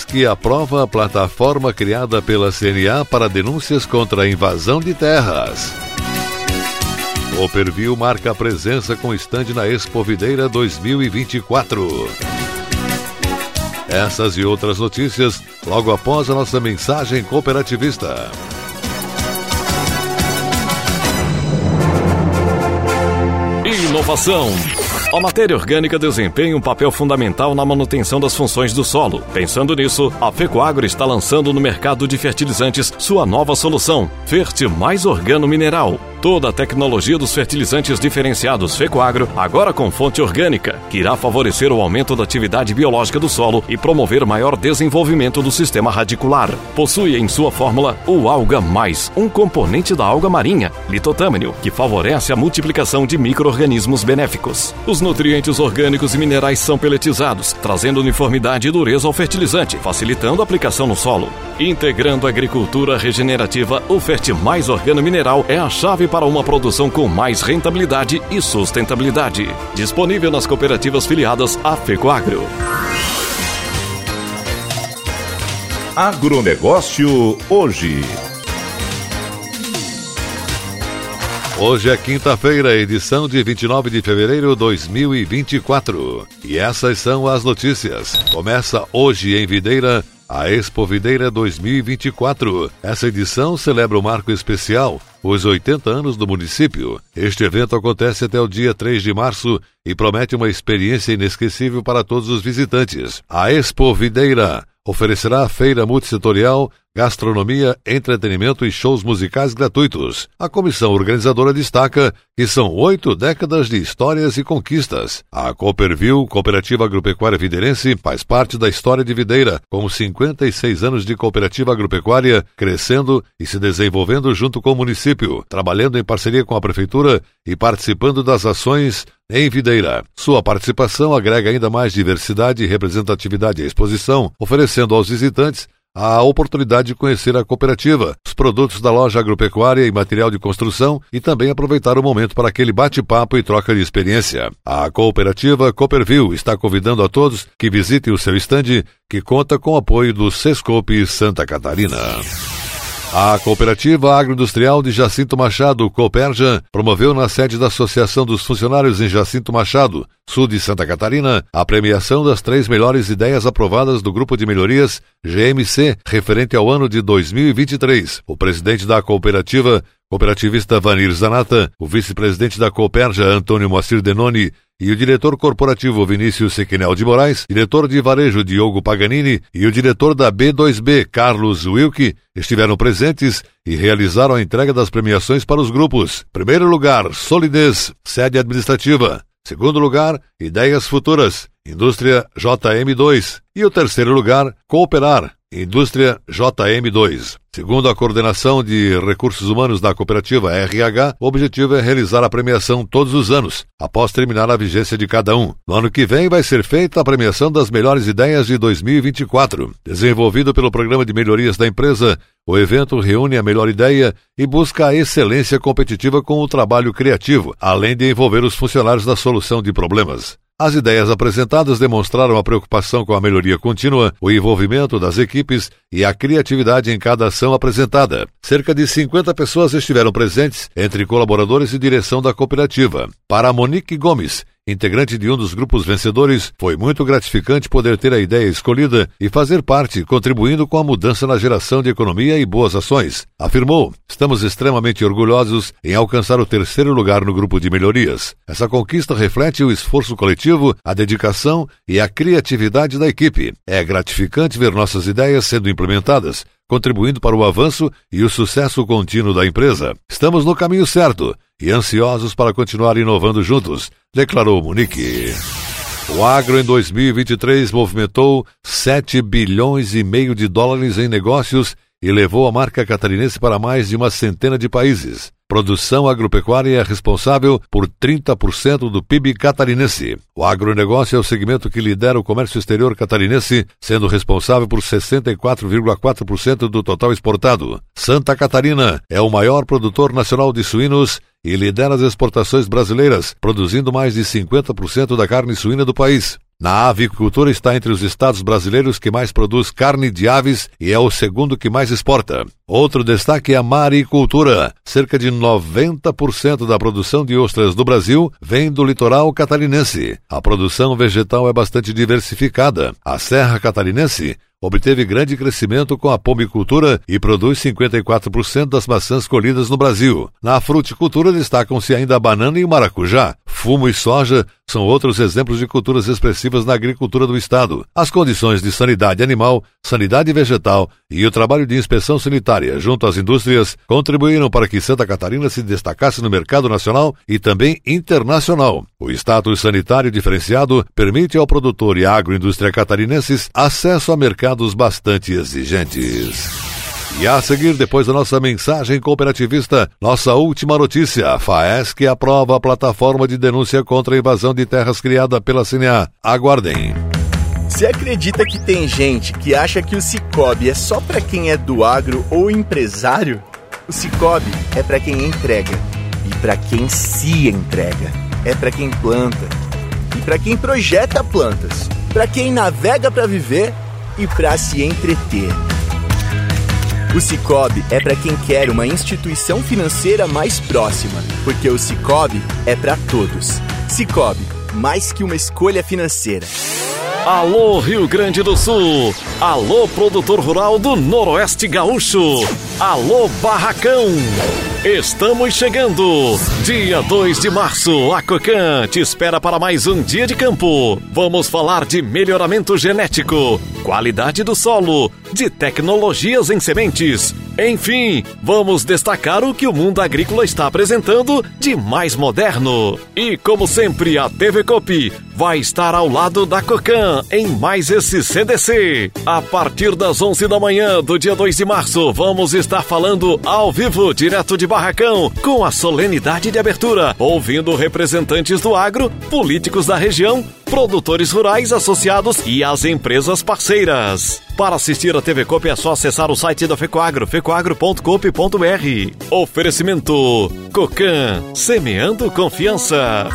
FAESC aprova a plataforma criada pela CNA para denúncias contra a invasão de terras. O Perfil marca presença com estande na Expo Videira 2024. Essas e outras notícias logo após a nossa mensagem cooperativista. Inovação a matéria orgânica desempenha um papel fundamental na manutenção das funções do solo. Pensando nisso, a Fecoagro está lançando no mercado de fertilizantes sua nova solução, Ferte Mais Organo Mineral. Toda a tecnologia dos fertilizantes diferenciados Fecoagro, agora com fonte orgânica, que irá favorecer o aumento da atividade biológica do solo e promover maior desenvolvimento do sistema radicular. Possui em sua fórmula o Alga Mais, um componente da alga marinha, litotâmino, que favorece a multiplicação de micro-organismos benéficos. Os nutrientes orgânicos e minerais são peletizados, trazendo uniformidade e dureza ao fertilizante, facilitando a aplicação no solo. Integrando a agricultura regenerativa, o Ferte Mais Organo Mineral é a chave para uma produção com mais rentabilidade e sustentabilidade. Disponível nas cooperativas filiadas à FECOAGRO. Agronegócio hoje. Hoje é quinta-feira, edição de 29 de fevereiro de 2024. E essas são as notícias. Começa hoje em Videira a Expo Videira 2024. Essa edição celebra o marco especial, os 80 anos do município. Este evento acontece até o dia 3 de março e promete uma experiência inesquecível para todos os visitantes. A Expo Videira oferecerá feira multissetorial gastronomia, entretenimento e shows musicais gratuitos. A comissão organizadora destaca que são oito décadas de histórias e conquistas. A Cooperville, Cooperativa Agropecuária Viderense, faz parte da história de Videira, com 56 anos de cooperativa agropecuária, crescendo e se desenvolvendo junto com o município, trabalhando em parceria com a Prefeitura e participando das ações em Videira. Sua participação agrega ainda mais diversidade representatividade à exposição, oferecendo aos visitantes a oportunidade de conhecer a cooperativa, os produtos da loja agropecuária e material de construção e também aproveitar o momento para aquele bate-papo e troca de experiência. A cooperativa Cooperville está convidando a todos que visitem o seu estande, que conta com o apoio do Sescope Santa Catarina. A Cooperativa Agroindustrial de Jacinto Machado, Cooperja, promoveu na sede da Associação dos Funcionários em Jacinto Machado, sul de Santa Catarina, a premiação das três melhores ideias aprovadas do Grupo de Melhorias GMC, referente ao ano de 2023. O presidente da cooperativa, cooperativista Vanir Zanata, o vice-presidente da Cooperja, Antônio Moacir Denoni, e o diretor corporativo Vinícius Sequinel de Moraes, diretor de varejo Diogo Paganini e o diretor da B2B Carlos Wilke estiveram presentes e realizaram a entrega das premiações para os grupos. Primeiro lugar, Solidez, sede administrativa. Segundo lugar, Ideias Futuras, Indústria JM2. E o terceiro lugar, Cooperar, Indústria JM2. Segundo a coordenação de recursos humanos da cooperativa RH, o objetivo é realizar a premiação todos os anos, após terminar a vigência de cada um. No ano que vem vai ser feita a premiação das melhores ideias de 2024. Desenvolvido pelo Programa de Melhorias da empresa, o evento reúne a melhor ideia e busca a excelência competitiva com o trabalho criativo, além de envolver os funcionários na solução de problemas. As ideias apresentadas demonstraram a preocupação com a melhoria contínua, o envolvimento das equipes e a criatividade em cada ação apresentada. Cerca de 50 pessoas estiveram presentes, entre colaboradores e direção da cooperativa. Para Monique Gomes, integrante de um dos grupos vencedores, foi muito gratificante poder ter a ideia escolhida e fazer parte, contribuindo com a mudança na geração de economia e boas ações. Afirmou: Estamos extremamente orgulhosos em alcançar o terceiro lugar no grupo de melhorias. Essa conquista reflete o esforço coletivo, a dedicação e a criatividade da equipe. É gratificante ver nossas ideias sendo implementadas contribuindo para o avanço e o sucesso contínuo da empresa. Estamos no caminho certo e ansiosos para continuar inovando juntos, declarou Munique. O agro em 2023 movimentou 7 bilhões e meio de dólares em negócios e levou a marca catarinense para mais de uma centena de países. Produção agropecuária é responsável por 30% do PIB catarinense. O agronegócio é o segmento que lidera o comércio exterior catarinense, sendo responsável por 64,4% do total exportado. Santa Catarina é o maior produtor nacional de suínos e lidera as exportações brasileiras, produzindo mais de 50% da carne suína do país. Na avicultura está entre os estados brasileiros que mais produz carne de aves e é o segundo que mais exporta. Outro destaque é a maricultura. Cerca de 90% da produção de ostras do Brasil vem do litoral catarinense. A produção vegetal é bastante diversificada. A Serra Catarinense obteve grande crescimento com a pomicultura e produz 54% das maçãs colhidas no Brasil. Na fruticultura destacam-se ainda a banana e o maracujá. Fumo e soja são outros exemplos de culturas expressivas na agricultura do estado. As condições de sanidade animal, sanidade vegetal e o trabalho de inspeção sanitária junto às indústrias contribuíram para que Santa Catarina se destacasse no mercado nacional e também internacional. O status sanitário diferenciado permite ao produtor e à agroindústria catarinenses acesso a mercados bastante exigentes. E a seguir, depois da nossa mensagem cooperativista, nossa última notícia: FAESC aprova a plataforma de denúncia contra a invasão de terras criada pela CNA. Aguardem. Você acredita que tem gente que acha que o Cicobi é só para quem é do agro ou empresário? O Cicobi é para quem entrega e para quem se entrega. É para quem planta e para quem projeta plantas, para quem navega para viver e para se entreter. O Cicobi é para quem quer uma instituição financeira mais próxima, porque o Cicobi é para todos. Cicobi, mais que uma escolha financeira. Alô Rio Grande do Sul! Alô produtor rural do Noroeste Gaúcho! Alô Barracão! Estamos chegando! Dia 2 de março, a Cocan te espera para mais um dia de campo. Vamos falar de melhoramento genético, qualidade do solo, de tecnologias em sementes. Enfim, vamos destacar o que o mundo agrícola está apresentando de mais moderno. E como sempre, a TV Copi vai estar ao lado da Cocan em mais esse CDC. A partir das 11 da manhã do dia 2 de março, vamos estar falando ao vivo, direto de Barracão, com a solenidade de abertura, ouvindo representantes do agro, políticos da região, produtores rurais associados e as empresas parceiras. Para assistir a TV Coop é só acessar o site da Fecoagro, fecoagro.coop.br. Oferecimento Cocan, semeando confiança.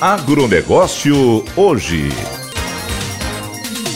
Agronegócio hoje.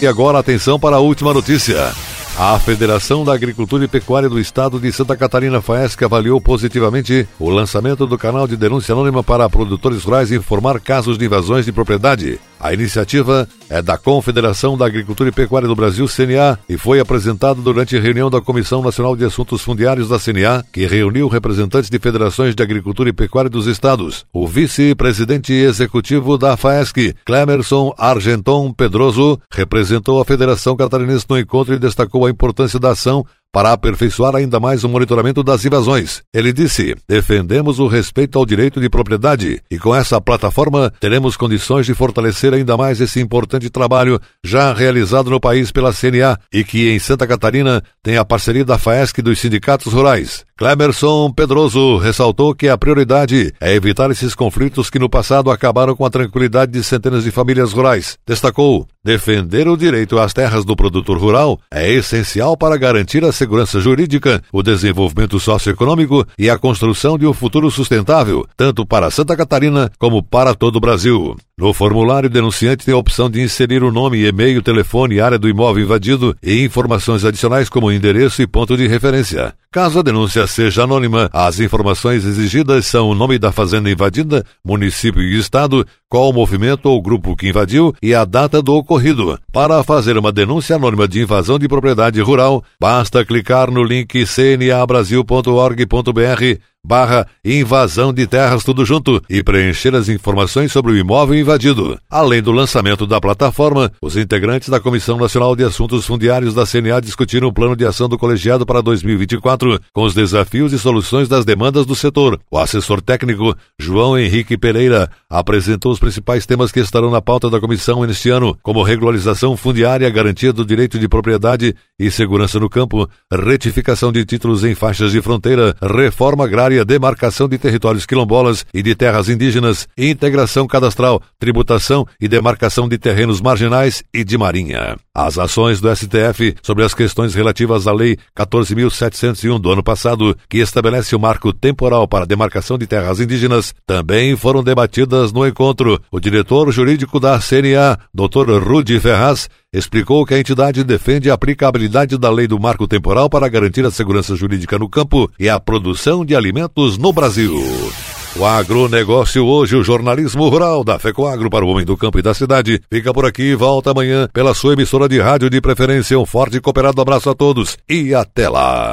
E agora atenção para a última notícia. A Federação da Agricultura e Pecuária do Estado de Santa Catarina FAESC avaliou positivamente o lançamento do canal de denúncia anônima para produtores rurais informar casos de invasões de propriedade. A iniciativa é da Confederação da Agricultura e Pecuária do Brasil, CNA, e foi apresentada durante a reunião da Comissão Nacional de Assuntos Fundiários da CNA, que reuniu representantes de federações de agricultura e pecuária dos estados. O vice-presidente executivo da FAESC, Clemerson Argenton Pedroso, representou a Federação Catarinense no encontro e destacou a importância da ação para aperfeiçoar ainda mais o monitoramento das invasões. Ele disse: defendemos o respeito ao direito de propriedade e com essa plataforma teremos condições de fortalecer ainda mais esse importante trabalho já realizado no país pela CNA e que em Santa Catarina tem a parceria da FAESC dos sindicatos rurais. Clemerson Pedroso ressaltou que a prioridade é evitar esses conflitos que no passado acabaram com a tranquilidade de centenas de famílias rurais. Destacou: defender o direito às terras do produtor rural é essencial para garantir a segurança jurídica, o desenvolvimento socioeconômico e a construção de um futuro sustentável, tanto para Santa Catarina como para todo o Brasil. No formulário, o denunciante tem a opção de inserir o nome, e-mail, telefone, área do imóvel invadido e informações adicionais como endereço e ponto de referência. Caso a denúncia seja anônima, as informações exigidas são o nome da fazenda invadida, município e estado, qual o movimento ou grupo que invadiu e a data do ocorrido. Para fazer uma denúncia anônima de invasão de propriedade rural, basta clicar no link cnabrasil.org.br barra invasão de terras tudo junto e preencher as informações sobre o imóvel invadido. Além do lançamento da plataforma, os integrantes da Comissão Nacional de Assuntos Fundiários da CNA discutiram o plano de ação do colegiado para 2024 com os desafios e soluções das demandas do setor. O assessor técnico João Henrique Pereira apresentou os principais temas que estarão na pauta da comissão neste ano, como regularização fundiária, garantia do direito de propriedade e segurança no campo, retificação de títulos em faixas de fronteira, reforma agrária demarcação de territórios quilombolas e de terras indígenas, integração cadastral, tributação e demarcação de terrenos marginais e de marinha. As ações do STF sobre as questões relativas à Lei 14.701 do ano passado, que estabelece o marco temporal para a demarcação de terras indígenas, também foram debatidas no encontro. O diretor jurídico da CNA, Dr. Rudi Ferraz, explicou que a entidade defende a aplicabilidade da lei do marco temporal para garantir a segurança jurídica no campo e a produção de alimentos no Brasil. O agronegócio hoje, o jornalismo rural da FECOAGro para o homem do campo e da cidade. Fica por aqui, volta amanhã pela sua emissora de rádio de preferência. Um forte e cooperado abraço a todos e até lá.